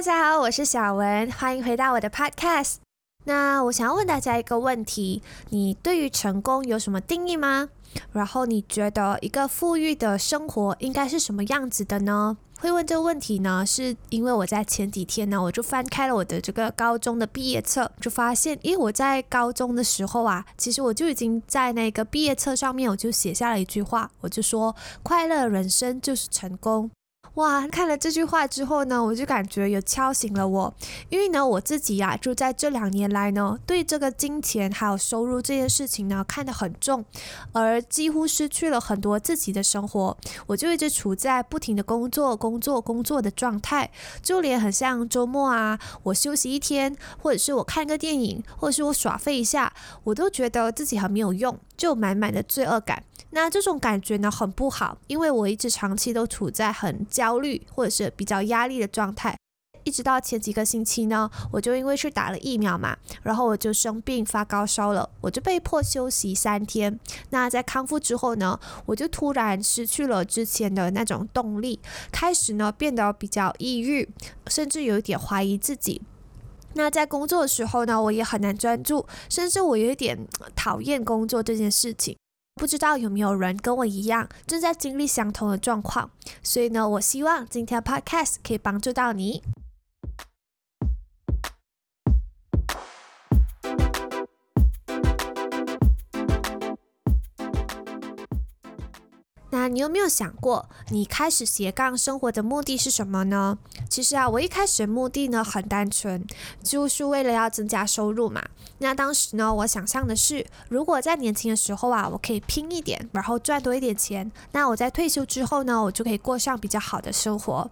大家好，我是小文，欢迎回到我的 podcast。那我想要问大家一个问题：你对于成功有什么定义吗？然后你觉得一个富裕的生活应该是什么样子的呢？会问这个问题呢，是因为我在前几天呢，我就翻开了我的这个高中的毕业册，就发现，因为我在高中的时候啊，其实我就已经在那个毕业册上面，我就写下了一句话，我就说，快乐人生就是成功。哇，看了这句话之后呢，我就感觉有敲醒了我，因为呢，我自己呀，就在这两年来呢，对这个金钱还有收入这件事情呢，看得很重，而几乎失去了很多自己的生活，我就一直处在不停的工作、工作、工作的状态，就连很像周末啊，我休息一天，或者是我看个电影，或者是我耍废一下，我都觉得自己很没有用，就满满的罪恶感。那这种感觉呢很不好，因为我一直长期都处在很焦虑或者是比较压力的状态，一直到前几个星期呢，我就因为去打了疫苗嘛，然后我就生病发高烧了，我就被迫休息三天。那在康复之后呢，我就突然失去了之前的那种动力，开始呢变得比较抑郁，甚至有一点怀疑自己。那在工作的时候呢，我也很难专注，甚至我有一点讨厌工作这件事情。不知道有没有人跟我一样正在经历相同的状况，所以呢，我希望今天的 podcast 可以帮助到你。那你有没有想过，你开始斜杠生活的目的是什么呢？其实啊，我一开始的目的呢很单纯，就是为了要增加收入嘛。那当时呢，我想象的是，如果在年轻的时候啊，我可以拼一点，然后赚多一点钱，那我在退休之后呢，我就可以过上比较好的生活。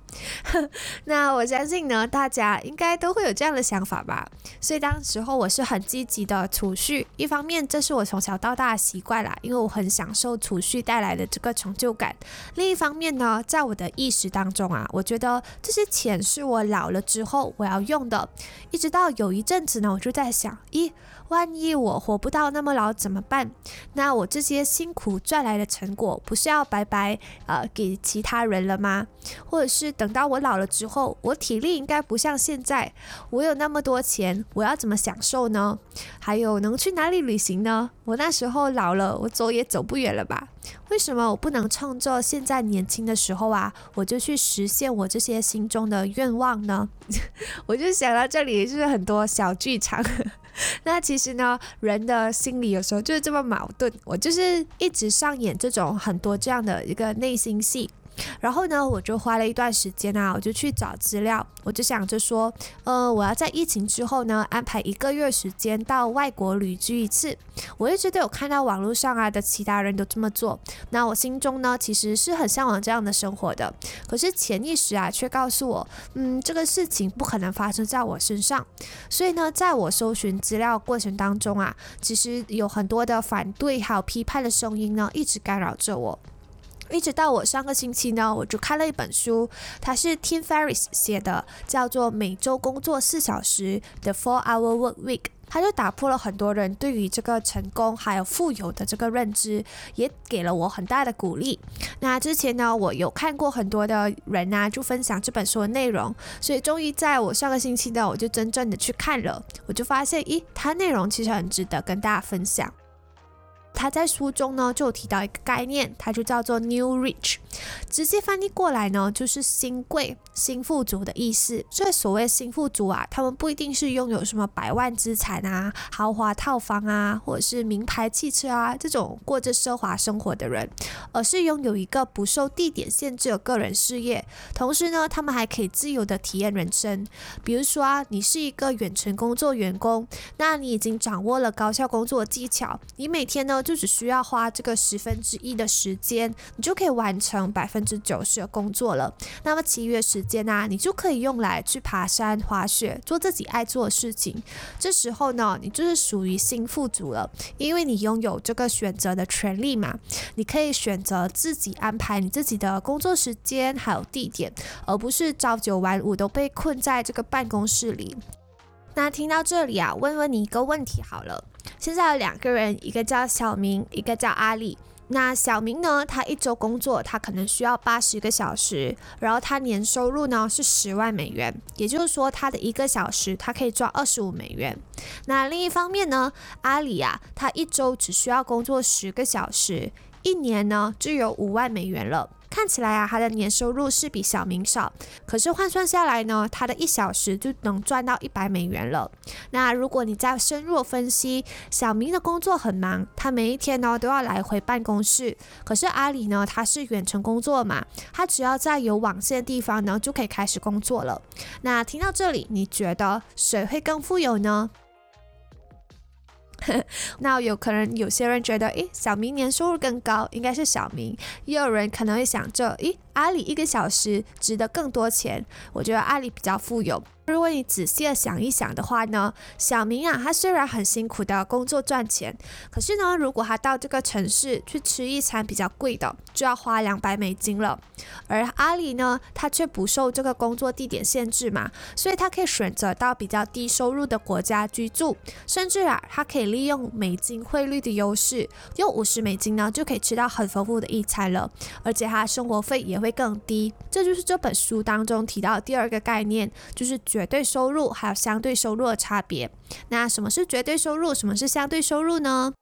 那我相信呢，大家应该都会有这样的想法吧。所以当时候我是很积极的储蓄，一方面这是我从小到大的习惯啦，因为我很享受储蓄带来的这个成成就感。另一方面呢，在我的意识当中啊，我觉得这些钱是我老了之后我要用的。一直到有一阵子呢，我就在想，咦，万一我活不到那么老怎么办？那我这些辛苦赚来的成果，不是要白白呃给其他人了吗？或者是等到我老了之后，我体力应该不像现在，我有那么多钱，我要怎么享受呢？还有能去哪里旅行呢？我那时候老了，我走也走不远了吧？为什么我不能创作现在年轻的时候啊，我就去实现我这些心中的愿望呢？我就想到这里就是很多小剧场。那其实呢，人的心里有时候就是这么矛盾。我就是一直上演这种很多这样的一个内心戏。然后呢，我就花了一段时间啊，我就去找资料，我就想着说，呃，我要在疫情之后呢，安排一个月时间到外国旅居一次。我一直都有看到网络上啊的其他人都这么做，那我心中呢，其实是很向往这样的生活的。可是潜意识啊，却告诉我，嗯，这个事情不可能发生在我身上。所以呢，在我搜寻资料过程当中啊，其实有很多的反对还有批判的声音呢，一直干扰着我。一直到我上个星期呢，我就看了一本书，它是 Tim Ferriss 写的，叫做《每周工作四小时》The Four Hour Work Week。它就打破了很多人对于这个成功还有富有的这个认知，也给了我很大的鼓励。那之前呢，我有看过很多的人啊，就分享这本书的内容，所以终于在我上个星期呢，我就真正的去看了，我就发现，咦，它内容其实很值得跟大家分享。他在书中呢就有提到一个概念，它就叫做 New Rich，直接翻译过来呢就是新贵、新富足的意思。所以所谓新富足啊，他们不一定是拥有什么百万资产啊、豪华套房啊，或者是名牌汽车啊这种过着奢华生活的人，而是拥有一个不受地点限制的个人事业。同时呢，他们还可以自由的体验人生。比如说啊，你是一个远程工作员工，那你已经掌握了高效工作技巧，你每天呢。就只需要花这个十分之一的时间，你就可以完成百分之九十的工作了。那么其余的时间呢，你就可以用来去爬山、滑雪，做自己爱做的事情。这时候呢，你就是属于新富足了，因为你拥有这个选择的权利嘛。你可以选择自己安排你自己的工作时间还有地点，而不是朝九晚五都被困在这个办公室里。那听到这里啊，问问你一个问题好了。现在有两个人，一个叫小明，一个叫阿里。那小明呢？他一周工作，他可能需要八十个小时，然后他年收入呢是十万美元，也就是说他的一个小时他可以赚二十五美元。那另一方面呢，阿里啊，他一周只需要工作十个小时，一年呢就有五万美元了。看起来啊，他的年收入是比小明少，可是换算下来呢，他的一小时就能赚到一百美元了。那如果你再深入分析，小明的工作很忙，他每一天呢都要来回办公室，可是阿里呢，他是远程工作嘛，他只要在有网线的地方呢就可以开始工作了。那听到这里，你觉得谁会更富有呢？那有可能有些人觉得，诶，小明年收入更高，应该是小明。也有人可能会想着，诶，阿里一个小时值得更多钱，我觉得阿里比较富有。如果你仔细的想一想的话呢，小明啊，他虽然很辛苦的工作赚钱，可是呢，如果他到这个城市去吃一餐比较贵的，就要花两百美金了。而阿里呢，他却不受这个工作地点限制嘛，所以他可以选择到比较低收入的国家居住，甚至啊，他可以利用美金汇率的优势，用五十美金呢就可以吃到很丰富的一餐了，而且他生活费也会会更低。这就是这本书当中提到的第二个概念，就是。绝对收入还有相对收入的差别。那什么是绝对收入？什么是相对收入呢？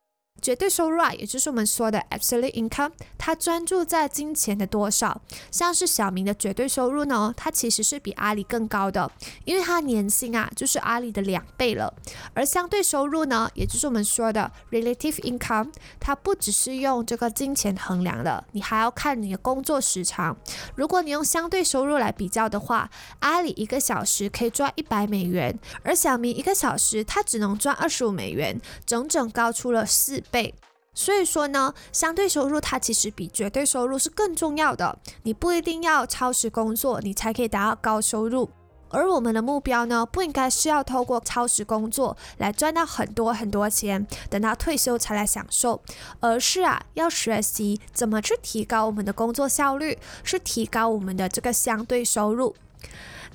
绝对收入啊，也就是我们说的 absolute income，它专注在金钱的多少。像是小明的绝对收入呢，它其实是比阿里更高的，因为他年薪啊就是阿里的两倍了。而相对收入呢，也就是我们说的 relative income，它不只是用这个金钱衡量的，你还要看你的工作时长。如果你用相对收入来比较的话，阿里一个小时可以赚一百美元，而小明一个小时他只能赚二十五美元，整整高出了四。倍，所以说呢，相对收入它其实比绝对收入是更重要的。你不一定要超时工作，你才可以达到高收入。而我们的目标呢，不应该是要透过超时工作来赚到很多很多钱，等到退休才来享受，而是啊，要学习怎么去提高我们的工作效率，是提高我们的这个相对收入。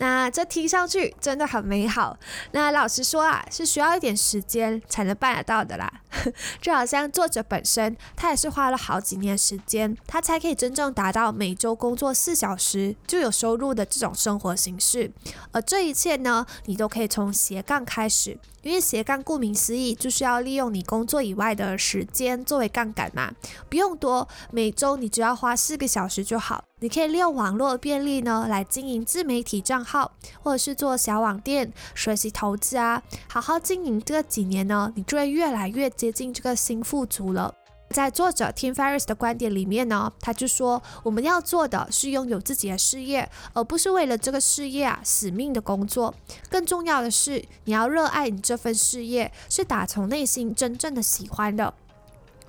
那这听上去真的很美好。那老实说啊，是需要一点时间才能办得到的啦。就好像作者本身，他也是花了好几年时间，他才可以真正达到每周工作四小时就有收入的这种生活形式。而这一切呢，你都可以从斜杠开始。因为斜杠顾名思义，就是要利用你工作以外的时间作为杠杆嘛，不用多，每周你只要花四个小时就好。你可以利用网络便利呢，来经营自媒体账号，或者是做小网店，学习投资啊，好好经营这几年呢，你就会越来越接近这个新富足了。在作者 Tim Ferriss 的观点里面呢，他就说我们要做的是拥有自己的事业，而不是为了这个事业啊死命的工作。更重要的是，你要热爱你这份事业，是打从内心真正的喜欢的。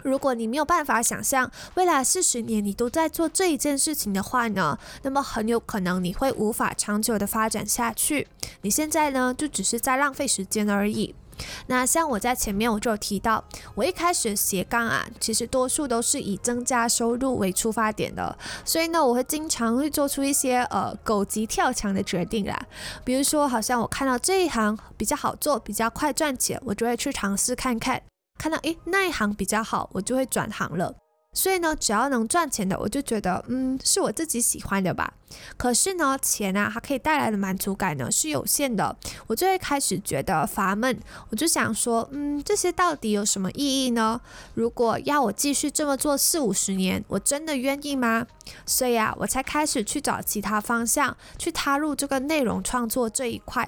如果你没有办法想象未来四十年你都在做这一件事情的话呢，那么很有可能你会无法长久的发展下去。你现在呢，就只是在浪费时间而已。那像我在前面我就有提到，我一开始斜杠啊，其实多数都是以增加收入为出发点的，所以呢，我会经常会做出一些呃狗急跳墙的决定啦，比如说好像我看到这一行比较好做，比较快赚钱，我就会去尝试看看，看到诶那一行比较好，我就会转行了。所以呢，只要能赚钱的，我就觉得，嗯，是我自己喜欢的吧。可是呢，钱啊，它可以带来的满足感呢是有限的，我就会开始觉得乏闷。我就想说，嗯，这些到底有什么意义呢？如果要我继续这么做四五十年，我真的愿意吗？所以啊，我才开始去找其他方向，去踏入这个内容创作这一块。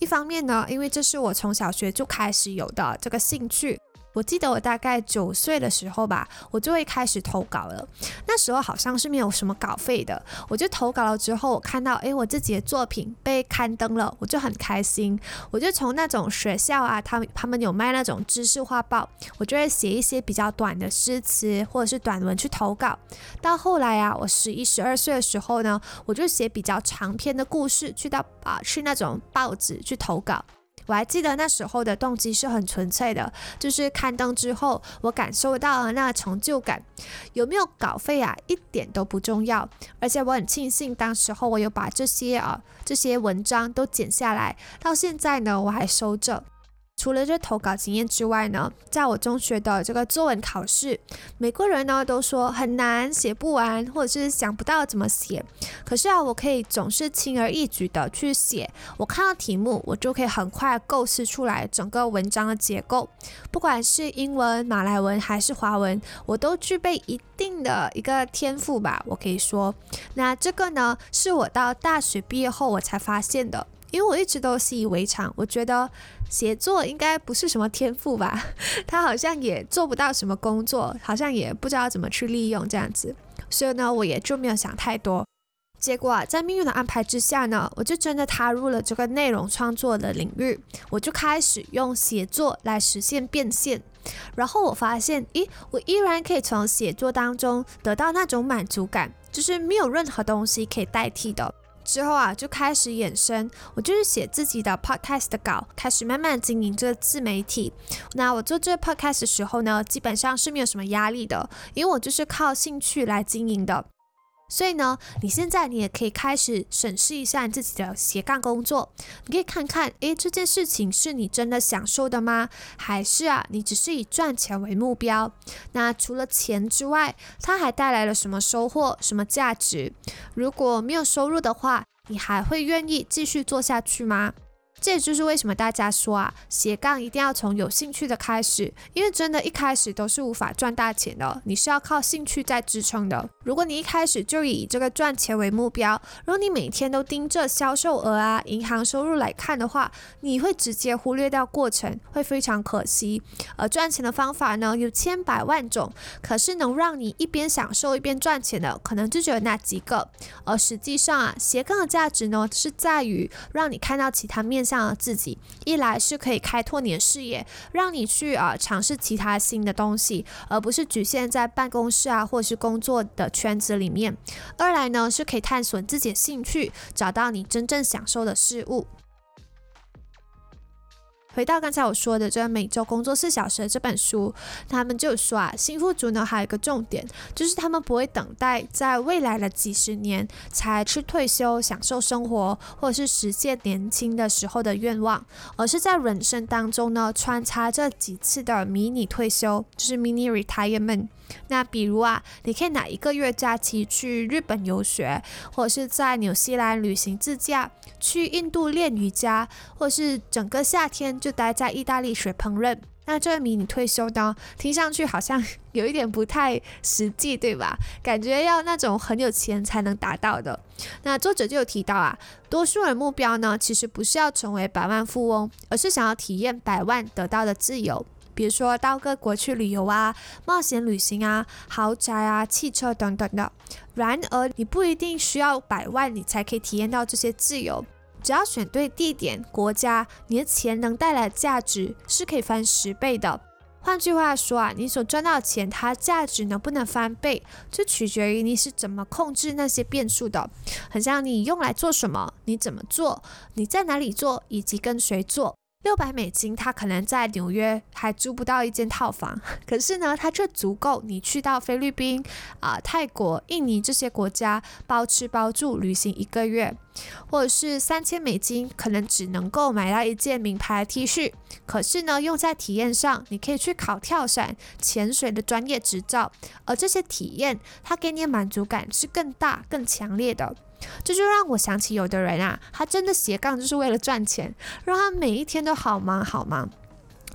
一方面呢，因为这是我从小学就开始有的这个兴趣。我记得我大概九岁的时候吧，我就会开始投稿了。那时候好像是没有什么稿费的，我就投稿了之后，我看到诶，我自己的作品被刊登了，我就很开心。我就从那种学校啊，他他们有卖那种知识画报，我就会写一些比较短的诗词或者是短文去投稿。到后来啊，我十一十二岁的时候呢，我就写比较长篇的故事，去到啊去那种报纸去投稿。我还记得那时候的动机是很纯粹的，就是刊登之后，我感受到了那成就感。有没有稿费啊，一点都不重要。而且我很庆幸，当时候我有把这些啊这些文章都剪下来，到现在呢我还收着。除了这投稿经验之外呢，在我中学的这个作文考试，每个人呢都说很难写不完，或者是想不到怎么写。可是啊，我可以总是轻而易举的去写。我看到题目，我就可以很快构思出来整个文章的结构。不管是英文、马来文还是华文，我都具备一定的一个天赋吧。我可以说，那这个呢，是我到大学毕业后我才发现的。因为我一直都习以为常，我觉得写作应该不是什么天赋吧，他好像也做不到什么工作，好像也不知道怎么去利用这样子，所以呢，我也就没有想太多。结果啊，在命运的安排之下呢，我就真的踏入了这个内容创作的领域，我就开始用写作来实现变现，然后我发现，咦，我依然可以从写作当中得到那种满足感，就是没有任何东西可以代替的。之后啊，就开始衍生，我就是写自己的 podcast 的稿，开始慢慢经营这个自媒体。那我做这个 podcast 的时候呢，基本上是没有什么压力的，因为我就是靠兴趣来经营的。所以呢，你现在你也可以开始审视一下你自己的斜杠工作，你可以看看，诶，这件事情是你真的享受的吗？还是啊，你只是以赚钱为目标？那除了钱之外，它还带来了什么收获、什么价值？如果没有收入的话，你还会愿意继续做下去吗？这也就是为什么大家说啊，斜杠一定要从有兴趣的开始，因为真的，一开始都是无法赚大钱的，你是要靠兴趣在支撑的。如果你一开始就以这个赚钱为目标，如果你每天都盯着销售额啊、银行收入来看的话，你会直接忽略掉过程，会非常可惜。而赚钱的方法呢，有千百万种，可是能让你一边享受一边赚钱的，可能就只有那几个。而实际上啊，斜杠的价值呢，是在于让你看到其他面。向自己，一来是可以开拓你的视野，让你去啊尝试其他新的东西，而不是局限在办公室啊或是工作的圈子里面；二来呢是可以探索自己的兴趣，找到你真正享受的事物。回到刚才我说的这个每周工作四小时的这本书，他们就说啊，新富族呢还有一个重点，就是他们不会等待在未来的几十年才去退休享受生活，或者是实现年轻的时候的愿望，而是在人生当中呢穿插这几次的迷你退休，就是 mini retirement。那比如啊，你可以拿一个月假期去日本游学，或者是在纽西兰旅行自驾，去印度练瑜伽，或是整个夏天就待在意大利学烹饪。那这个迷你退休呢，听上去好像 有一点不太实际，对吧？感觉要那种很有钱才能达到的。那作者就有提到啊，多数人目标呢，其实不是要成为百万富翁，而是想要体验百万得到的自由。比如说到各国去旅游啊，冒险旅行啊，豪宅啊，汽车等等的。然而，你不一定需要百万，你才可以体验到这些自由。只要选对地点、国家，你的钱能带来的价值是可以翻十倍的。换句话说啊，你所赚到的钱，它价值能不能翻倍，就取决于你是怎么控制那些变数的。很像你用来做什么，你怎么做，你在哪里做，以及跟谁做。六百美金，他可能在纽约还租不到一间套房，可是呢，它却足够你去到菲律宾、啊泰国、印尼这些国家包吃包住旅行一个月，或者是三千美金，可能只能够买到一件名牌 T 恤，可是呢，用在体验上，你可以去考跳伞、潜水的专业执照，而这些体验，它给你的满足感是更大、更强烈的。这就让我想起，有的人啊，他真的斜杠就是为了赚钱，让他每一天都好忙好忙，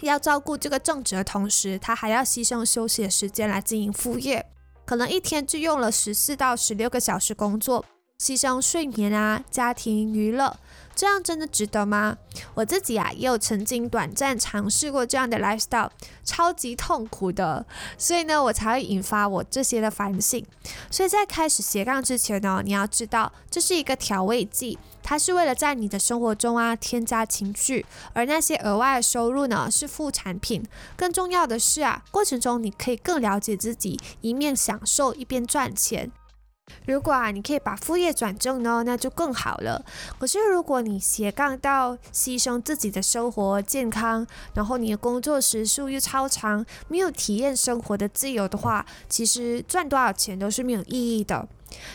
要照顾这个正职的同时，他还要牺牲休息的时间来经营副业，可能一天就用了十四到十六个小时工作，牺牲睡眠啊、家庭娱乐。这样真的值得吗？我自己啊，也有曾经短暂尝试过这样的 lifestyle，超级痛苦的，所以呢，我才会引发我这些的反省。所以在开始斜杠之前呢，你要知道这是一个调味剂，它是为了在你的生活中啊添加情趣，而那些额外的收入呢是副产品。更重要的是啊，过程中你可以更了解自己，一面享受一边赚钱。如果啊，你可以把副业转正呢，那就更好了。可是如果你斜杠到牺牲自己的生活健康，然后你的工作时数又超长，没有体验生活的自由的话，其实赚多少钱都是没有意义的。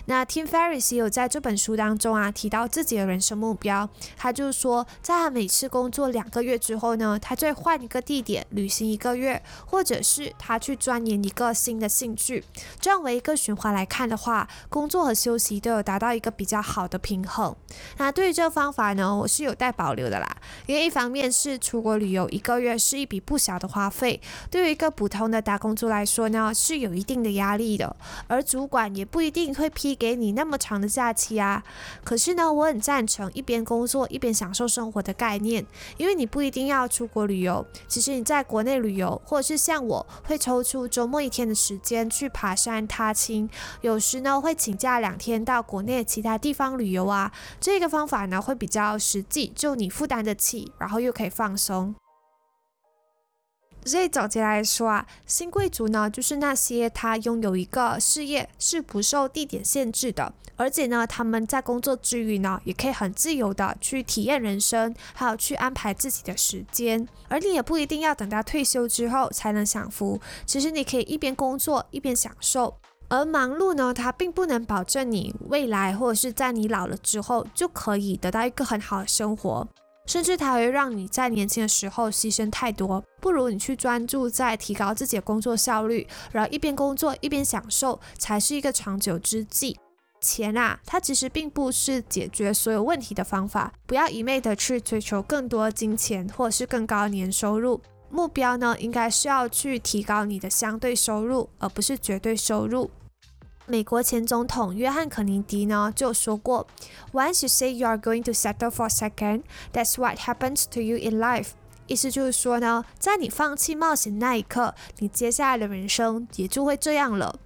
那 Tim Ferriss 有在这本书当中啊提到自己的人生目标，他就是说，在他每次工作两个月之后呢，他就会换一个地点旅行一个月，或者是他去钻研一个新的兴趣。这样为一个循环来看的话，工作和休息都有达到一个比较好的平衡。那对于这个方法呢，我是有待保留的啦，因为一方面是出国旅游一个月是一笔不小的花费，对于一个普通的打工族来说呢，是有一定的压力的，而主管也不一定会批给你那么长的假期啊。可是呢，我很赞成一边工作一边享受生活的概念，因为你不一定要出国旅游，其实你在国内旅游，或者是像我会抽出周末一天的时间去爬山踏青，有时呢会请假两天到国内其他地方旅游啊。这个方法呢会比较实际，就你负担得起，然后又可以放松。所以总结来说啊，新贵族呢，就是那些他拥有一个事业是不受地点限制的，而且呢，他们在工作之余呢，也可以很自由的去体验人生，还有去安排自己的时间。而你也不一定要等到退休之后才能享福，其实你可以一边工作一边享受。而忙碌呢，它并不能保证你未来或者是在你老了之后就可以得到一个很好的生活。甚至它会让你在年轻的时候牺牲太多，不如你去专注在提高自己的工作效率，然后一边工作一边享受，才是一个长久之计。钱啊，它其实并不是解决所有问题的方法，不要一昧的去追求更多金钱或者是更高年收入，目标呢，应该是要去提高你的相对收入，而不是绝对收入。美国前总统约翰·肯尼迪呢就说过：“Once you say you are going to settle for a second, that's what happens to you in life。”意思就是说呢，在你放弃冒险那一刻，你接下来的人生也就会这样了。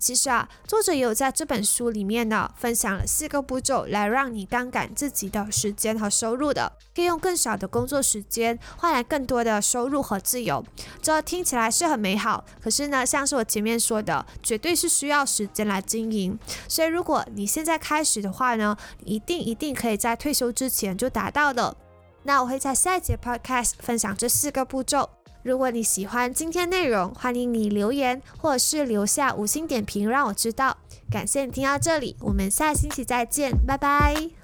其实啊，作者也有在这本书里面呢，分享了四个步骤来让你杠杆自己的时间和收入的，可以用更少的工作时间换来更多的收入和自由。这听起来是很美好，可是呢，像是我前面说的，绝对是需要时间来经营。所以如果你现在开始的话呢，一定一定可以在退休之前就达到的。那我会在下一节 podcast 分享这四个步骤。如果你喜欢今天内容，欢迎你留言或者是留下五星点评，让我知道。感谢你听到这里，我们下星期再见，拜拜。